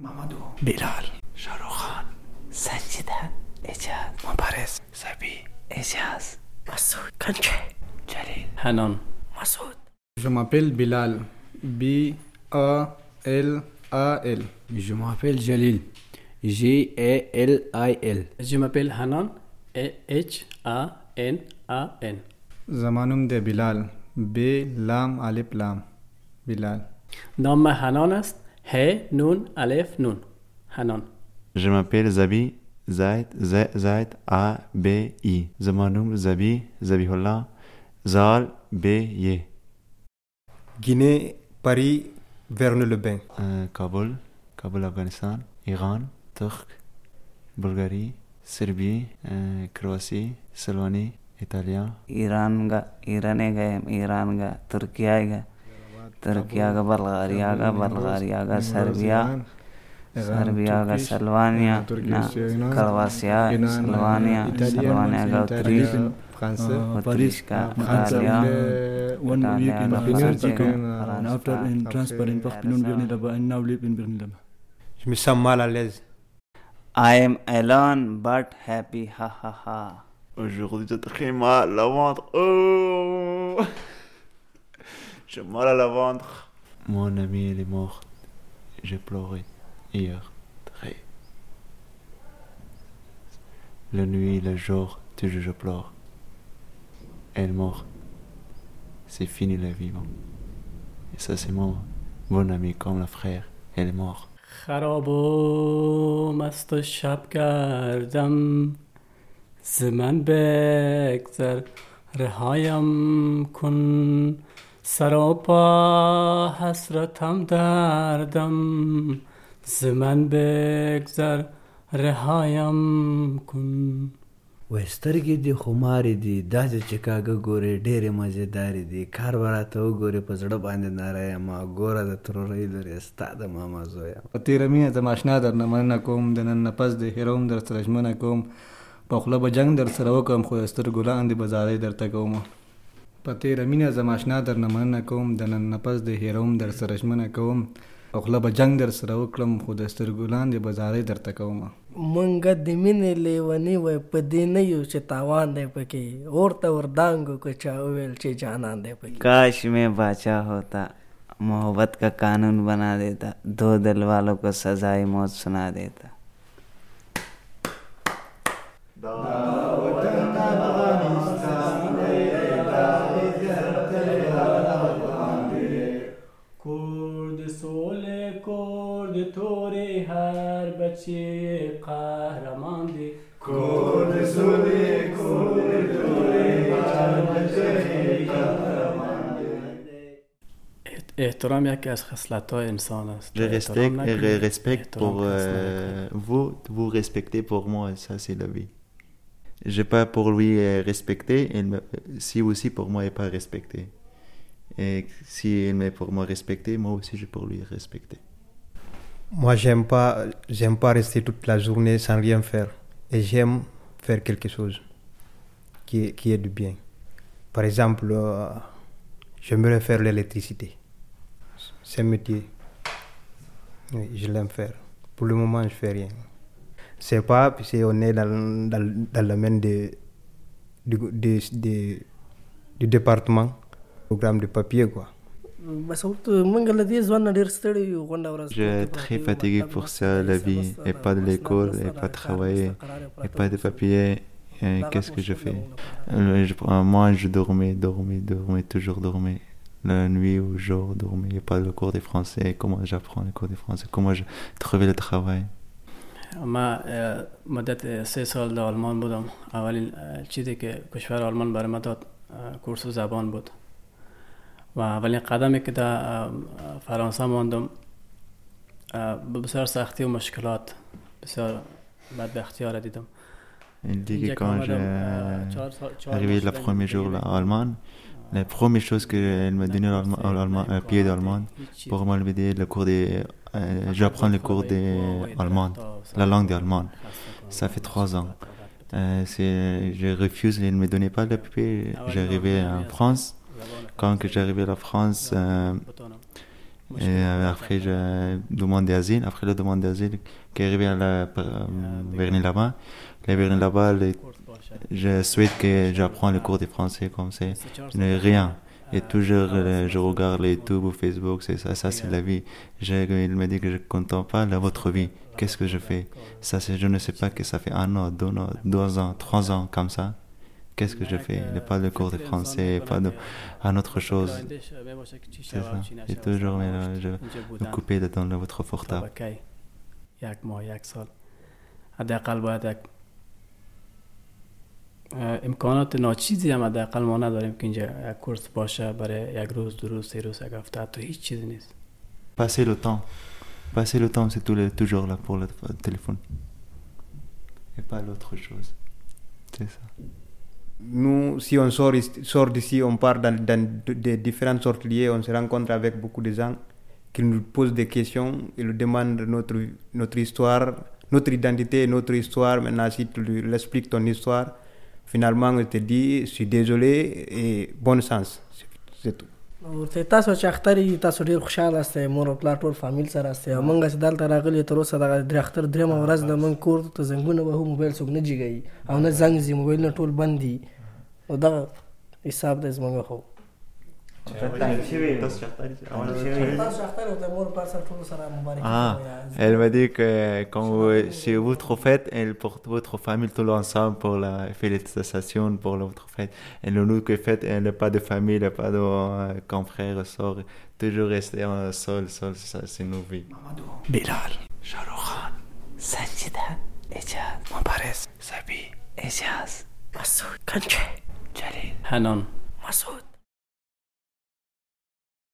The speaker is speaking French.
Mamadou, Bilal, Shahrukh Khan, Sanjida, Ejaz, Mubarak, Sabi, Ejaz, Masoud, Kanche, Jalil, Hanan. Masoud. Je m'appelle Bilal. B-A-L-A-L. Je m'appelle Jalil. J-A-L-I-L. Je m'appelle Hanan. H-A-N-A-N. زمانم ده بلال ب لام الف لام بلال نام من حنان است. He, Nun, Aleph, Nun. Hanon. Je m'appelle Zabi Zaid, Zaid, A, B, I. Zamanum, Zabi, Zabihullah, Zal, B, Y. Guinée, Paris, Verne-le-Bain. Euh, Kaboul, Kaboul, Afghanistan, Iran, Turc, Bulgarie, Serbie, euh, Croatie, Slovénie, Italien. Iran, Iran, Iran, Turquie, ترکیه کا بلغاریہ کا بلغاریہ کا سربیا سربیا کا سلوانیہ کرواسیہ سلوانیہ سلوانیہ کا اتریش اتریش I am alone but happy. Ha ha ha. Aujourd'hui, j'ai très mal la ventre. Oh! J'ai mal à la ventre. Mon ami, il est mort. J'ai pleuré hier. Très. La nuit, le jour, toujours je pleure. Elle est morte. C'est fini la vie. bon. Et ça, c'est mon bon ami comme le frère. Elle est morte. خراب و مست و شب کردم ز من بگذر رهایم کن سراپا حسرتم دردم ز من بگذر رهایم کن وای سترګې دي خمارې دي داسې چې کاږه ګورې ډېرې مزېدارې دي کار به راته وګورې په زړه باندې ناره یم ګوره د ترورۍ لرې ستا د ماما زویه په تیره مینه زما اشنا در نه مننه کوم د نن نه پس د هیروم در سره ژمنه کوم په خوله به جنګ در سره وکړم خو د سترګو لاندې به زارۍ درته کوم په تیره مینه زما اشنا در نه مننه کوم د نن نه پس د هیروم در سره ژمنه کوم په خوله به جنګ در سره وکړم خو د سترګو لاندې به زارۍ درته کوم مونږ د مینې لیونی وای په دې نه یو چې تاوان دی پکې اور ته وردانګو که چا وویل چې جانان دی پکې काश मैं बादशाह होता मोहब्बत का कानून बना देता दो दिल वालों को सजाई मौत सुना देता هر بچه قهرمان دی احترام یکی از خصلت های انسان است Je respecte احترام et نکنی، je respecte احترام pour کس euh, نکنی. vous, vous respectez pour moi, et ça c'est la vie. J'ai pas pour lui euh, respecter, il me, si aussi pour moi il n'est pas respecté. Et si il est pour moi respecté, moi aussi je pour lui respecter. moi, j'aime pas, j'aime pas rester toute la journée sans rien faire. Et j'aime faire quelque chose qui est, qui est du bien. Par exemple, euh, j'aimerais faire l'électricité. C'est un métier. Oui, je l'aime faire. Pour le moment, je fais rien. C'est pas si on est dans, dans, dans le domaine du département, programme de papier, quoi. Je suis très fatigué pour ça, la vie, et pas de l'école, et pas de travailler, et pas de papier. Et Qu'est-ce que je fais Euh, je- euh, Moi, je dormais, dormais, dormais, toujours dormais. La nuit au jour, dormais. Il n'y a pas le cours de français. Comment j'apprends le cours de français Comment je trouvais le travail ما اه، مدت سه سال در آلمان بودم اولین اه، چیزی که کشور آلمان برای ما داد اه، کورس زبان بود و اولین قدمی که در اه، فرانسه ماندم اه، به بسیار سختی و مشکلات بسیار بدبختی ها را دیدم Il dit que اینجا که quand آمدم، j'ai اه، چهار سال- چهار arrivé ماه le شدم premier jour là, en Allemagne, la première chose qu'elle m'a donné l'allemand- l'allemand- un pied d'allemand pour m'enlever le cours de. euh, J'apprends le cours d'allemand, la langue d'allemand. Ça fait trois ans. Euh, c'est- je refuse, elle ne me donnait pas le papier. J'arrivais en France. quand j'arrivais à la France, euh, Et après, je demande d'asile. Après la demande d'asile, qui est arrivé à la Berlin là-bas, les Berlin là-bas, je souhaite que j'apprends le cours de français comme n'ai rien. Et toujours, je regarde les YouTube ou Facebook, c'est ça, c'est la vie. Je, il me dit que je ne compte pas de votre vie. Qu'est-ce que je fais? Ça, je ne sais pas que ça fait un an, deux ans, trois ans comme ça. Qu'est-ce que je fais Il n'y a pas de cours de français, pas de, un autre chose. C'est ça. Et toujours, mais je me couper de dans votre portable. امکانات ناچیزی هم حداقل ما نداریم که اینجا یک کورس باشه برای یک روز دو روز سه روز یک هفته حتی هیچ چیزی نیست passer le temps passer le temps c'est toujours là pour le téléphone et pas l'autre chose c'est ça nous, si on sort, sort d'ici, on part dans, dans de, différentes sortes liées, on se rencontre avec beaucoup de gens qui nous posent des questions, ils nous demandent notre, notre histoire, notre identité, notre histoire. Maintenant, si tu lui expliques ton histoire, finalement, il te dit, je suis désolé et bon sens. C'est tout. ورته تاسو چې اختر تاسو ډیر خوشاله استئ مور او پلار ټول فامیل سره استئ مونږ چې دلته راغلي تر اوسه د اختر درېم ورځ د مونږ کور ته زنګونه به موبایل څوک نه جګوي او نه زنګ زی موبایل نه ټول بند دي. او دغه حساب د زمونږ خو elle m'a dit que quand vous, si votre fête, elle porte votre famille tout ensemble pour la félicitation pour votre fête. Et le nous que fête, elle n'a pas de famille, elle n'a pas de euh, confrères, sort, toujours rester en seul, seul, ça c'est nos vies. Bilal, Shahrukh Sanjidan, Ejaz, Mubarak, Sabi, Ejaz, Masoud, Kanche, Jalil, Hanan, Masoud.